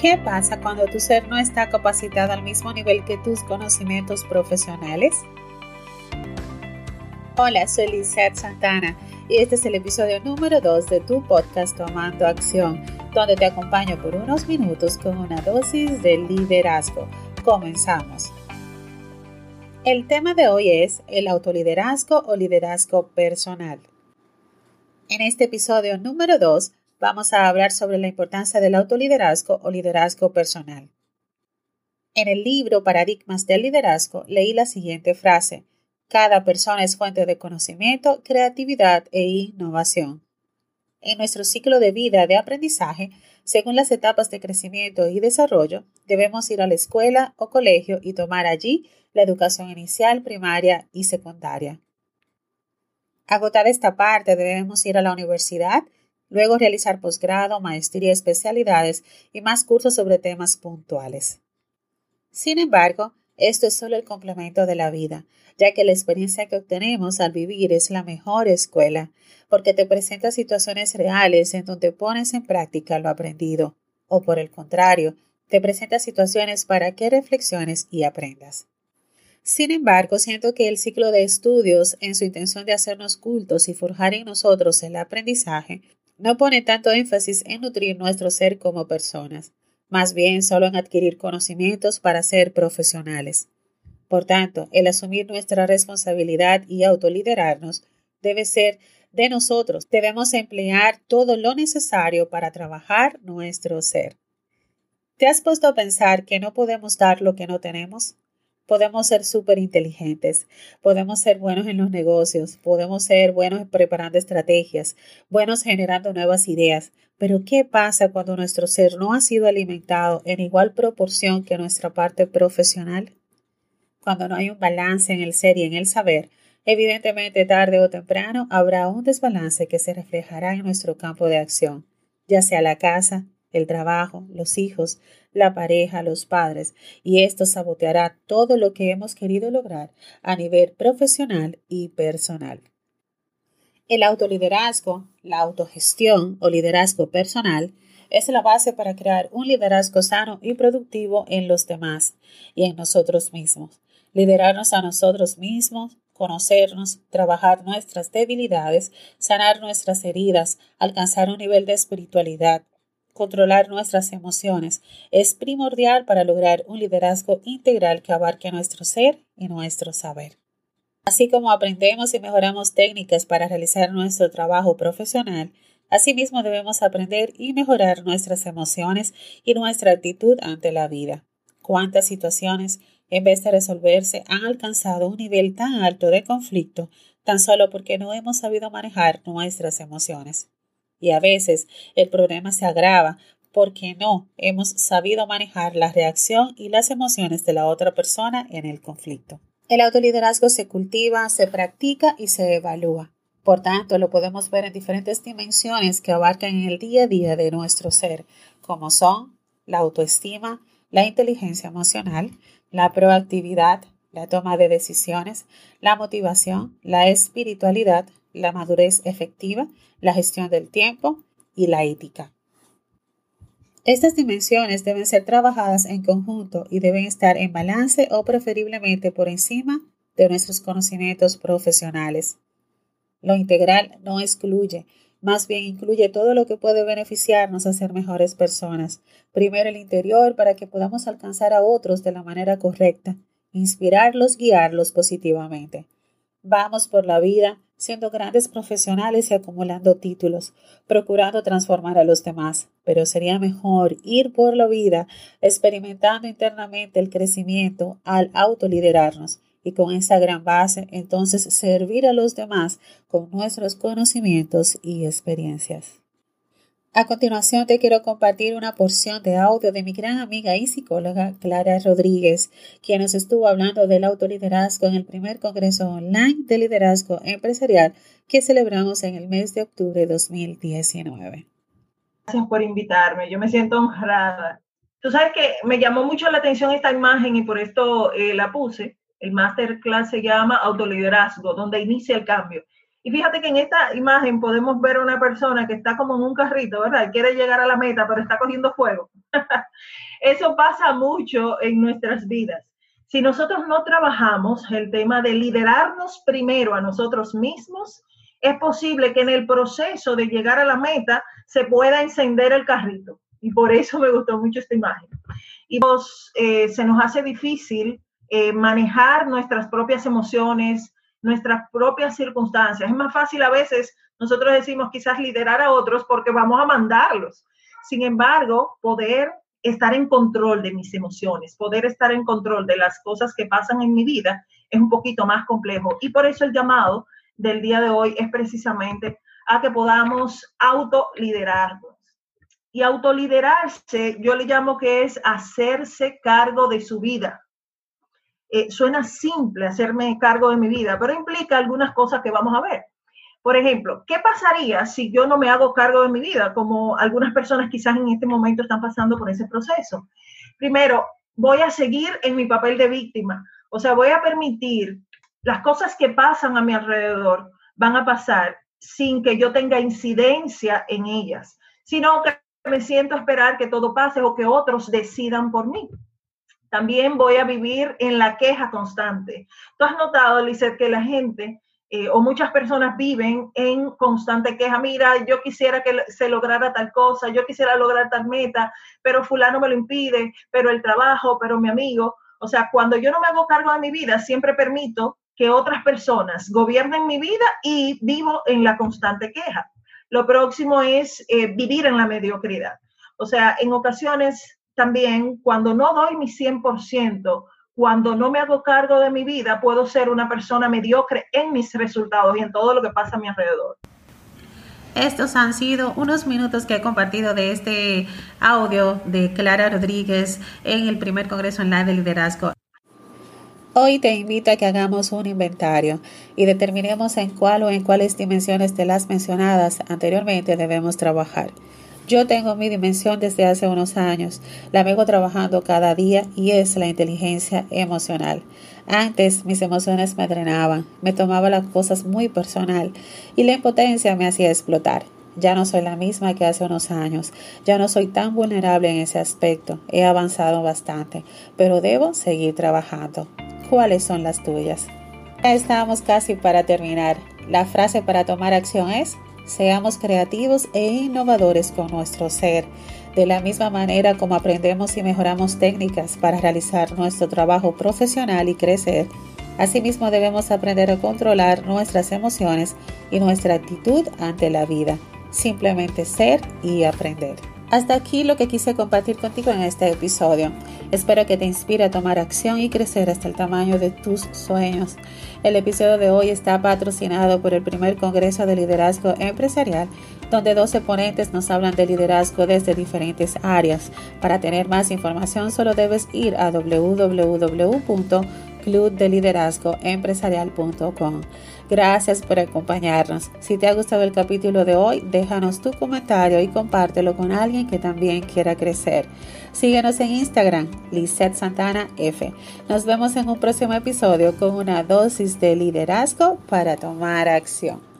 ¿Qué pasa cuando tu ser no está capacitado al mismo nivel que tus conocimientos profesionales? Hola, soy Lizeth Santana y este es el episodio número 2 de tu podcast Tomando Acción, donde te acompaño por unos minutos con una dosis de liderazgo. Comenzamos. El tema de hoy es el autoliderazgo o liderazgo personal. En este episodio número 2 vamos a hablar sobre la importancia del autoliderazgo o liderazgo personal. En el libro Paradigmas del Liderazgo leí la siguiente frase. Cada persona es fuente de conocimiento, creatividad e innovación. En nuestro ciclo de vida de aprendizaje, según las etapas de crecimiento y desarrollo, debemos ir a la escuela o colegio y tomar allí la educación inicial, primaria y secundaria. Agotada esta parte, debemos ir a la universidad, luego realizar posgrado, maestría, especialidades y más cursos sobre temas puntuales. Sin embargo, esto es solo el complemento de la vida, ya que la experiencia que obtenemos al vivir es la mejor escuela, porque te presenta situaciones reales en donde pones en práctica lo aprendido, o por el contrario, te presenta situaciones para que reflexiones y aprendas. Sin embargo, siento que el ciclo de estudios, en su intención de hacernos cultos y forjar en nosotros el aprendizaje, no pone tanto énfasis en nutrir nuestro ser como personas, más bien solo en adquirir conocimientos para ser profesionales. Por tanto, el asumir nuestra responsabilidad y autoliderarnos debe ser de nosotros. Debemos emplear todo lo necesario para trabajar nuestro ser. ¿Te has puesto a pensar que no podemos dar lo que no tenemos? Podemos ser súper inteligentes, podemos ser buenos en los negocios, podemos ser buenos preparando estrategias, buenos generando nuevas ideas, pero ¿qué pasa cuando nuestro ser no ha sido alimentado en igual proporción que nuestra parte profesional? Cuando no hay un balance en el ser y en el saber, evidentemente tarde o temprano habrá un desbalance que se reflejará en nuestro campo de acción, ya sea la casa, el trabajo, los hijos, la pareja, los padres, y esto saboteará todo lo que hemos querido lograr a nivel profesional y personal. El autoliderazgo, la autogestión o liderazgo personal es la base para crear un liderazgo sano y productivo en los demás y en nosotros mismos. Liderarnos a nosotros mismos, conocernos, trabajar nuestras debilidades, sanar nuestras heridas, alcanzar un nivel de espiritualidad, controlar nuestras emociones es primordial para lograr un liderazgo integral que abarque nuestro ser y nuestro saber. Así como aprendemos y mejoramos técnicas para realizar nuestro trabajo profesional, asimismo debemos aprender y mejorar nuestras emociones y nuestra actitud ante la vida. ¿Cuántas situaciones, en vez de resolverse, han alcanzado un nivel tan alto de conflicto tan solo porque no hemos sabido manejar nuestras emociones? Y a veces el problema se agrava porque no hemos sabido manejar la reacción y las emociones de la otra persona en el conflicto. El autoliderazgo se cultiva, se practica y se evalúa. Por tanto, lo podemos ver en diferentes dimensiones que abarcan el día a día de nuestro ser, como son la autoestima, la inteligencia emocional, la proactividad, la toma de decisiones, la motivación, la espiritualidad, la madurez efectiva, la gestión del tiempo y la ética. Estas dimensiones deben ser trabajadas en conjunto y deben estar en balance o preferiblemente por encima de nuestros conocimientos profesionales. Lo integral no excluye, más bien incluye todo lo que puede beneficiarnos a ser mejores personas. Primero el interior para que podamos alcanzar a otros de la manera correcta, inspirarlos, guiarlos positivamente. Vamos por la vida siendo grandes profesionales y acumulando títulos, procurando transformar a los demás. Pero sería mejor ir por la vida experimentando internamente el crecimiento al autoliderarnos y con esa gran base entonces servir a los demás con nuestros conocimientos y experiencias. A continuación te quiero compartir una porción de audio de mi gran amiga y psicóloga Clara Rodríguez, quien nos estuvo hablando del autoliderazgo en el primer Congreso Online de Liderazgo Empresarial que celebramos en el mes de octubre de 2019. Gracias por invitarme, yo me siento honrada. Tú sabes que me llamó mucho la atención esta imagen y por esto eh, la puse. El masterclass se llama Autoliderazgo, donde inicia el cambio. Y fíjate que en esta imagen podemos ver a una persona que está como en un carrito, ¿verdad? Quiere llegar a la meta, pero está cogiendo fuego. Eso pasa mucho en nuestras vidas. Si nosotros no trabajamos el tema de liderarnos primero a nosotros mismos, es posible que en el proceso de llegar a la meta se pueda encender el carrito. Y por eso me gustó mucho esta imagen. Y eh, se nos hace difícil eh, manejar nuestras propias emociones, nuestras propias circunstancias. Es más fácil a veces, nosotros decimos quizás liderar a otros porque vamos a mandarlos. Sin embargo, poder estar en control de mis emociones, poder estar en control de las cosas que pasan en mi vida es un poquito más complejo. Y por eso el llamado del día de hoy es precisamente a que podamos autoliderarnos. Y autoliderarse, yo le llamo que es hacerse cargo de su vida. Eh, suena simple hacerme cargo de mi vida, pero implica algunas cosas que vamos a ver. Por ejemplo, ¿qué pasaría si yo no me hago cargo de mi vida? Como algunas personas quizás en este momento están pasando por ese proceso. Primero, voy a seguir en mi papel de víctima. O sea, voy a permitir las cosas que pasan a mi alrededor van a pasar sin que yo tenga incidencia en ellas, sino que me siento a esperar que todo pase o que otros decidan por mí. También voy a vivir en la queja constante. Tú has notado, Lizeth, que la gente eh, o muchas personas viven en constante queja. Mira, yo quisiera que se lograra tal cosa, yo quisiera lograr tal meta, pero fulano me lo impide, pero el trabajo, pero mi amigo. O sea, cuando yo no me hago cargo de mi vida, siempre permito que otras personas gobiernen mi vida y vivo en la constante queja. Lo próximo es eh, vivir en la mediocridad. O sea, en ocasiones también, cuando no doy mi 100%, cuando no me hago cargo de mi vida, puedo ser una persona mediocre en mis resultados y en todo lo que pasa a mi alrededor. Estos han sido unos minutos que he compartido de este audio de Clara Rodríguez en el primer Congreso Online de Liderazgo. Hoy te invito a que hagamos un inventario y determinemos en cuál o en cuáles dimensiones de las mencionadas anteriormente debemos trabajar. Yo tengo mi dimensión desde hace unos años, la vengo trabajando cada día y es la inteligencia emocional. Antes mis emociones me drenaban, me tomaba las cosas muy personal y la impotencia me hacía explotar. Ya no soy la misma que hace unos años, ya no soy tan vulnerable en ese aspecto, he avanzado bastante, pero debo seguir trabajando. ¿Cuáles son las tuyas? Ya estamos casi para terminar. La frase para tomar acción es, seamos creativos e innovadores con nuestro ser. De la misma manera como aprendemos y mejoramos técnicas para realizar nuestro trabajo profesional y crecer, asimismo debemos aprender a controlar nuestras emociones y nuestra actitud ante la vida. Simplemente ser y aprender. Hasta aquí lo que quise compartir contigo en este episodio. Espero que te inspire a tomar acción y crecer hasta el tamaño de tus sueños. El episodio de hoy está patrocinado por el primer Congreso de Liderazgo Empresarial, donde 12 ponentes nos hablan de liderazgo desde diferentes áreas. Para tener más información solo debes ir a www.clubdeliderazgoempresarial.com. Gracias por acompañarnos. Si te ha gustado el capítulo de hoy, déjanos tu comentario y compártelo con alguien que también quiera crecer. Síguenos en Instagram, Lizette Santana F. Nos vemos en un próximo episodio con una dosis de liderazgo para tomar acción.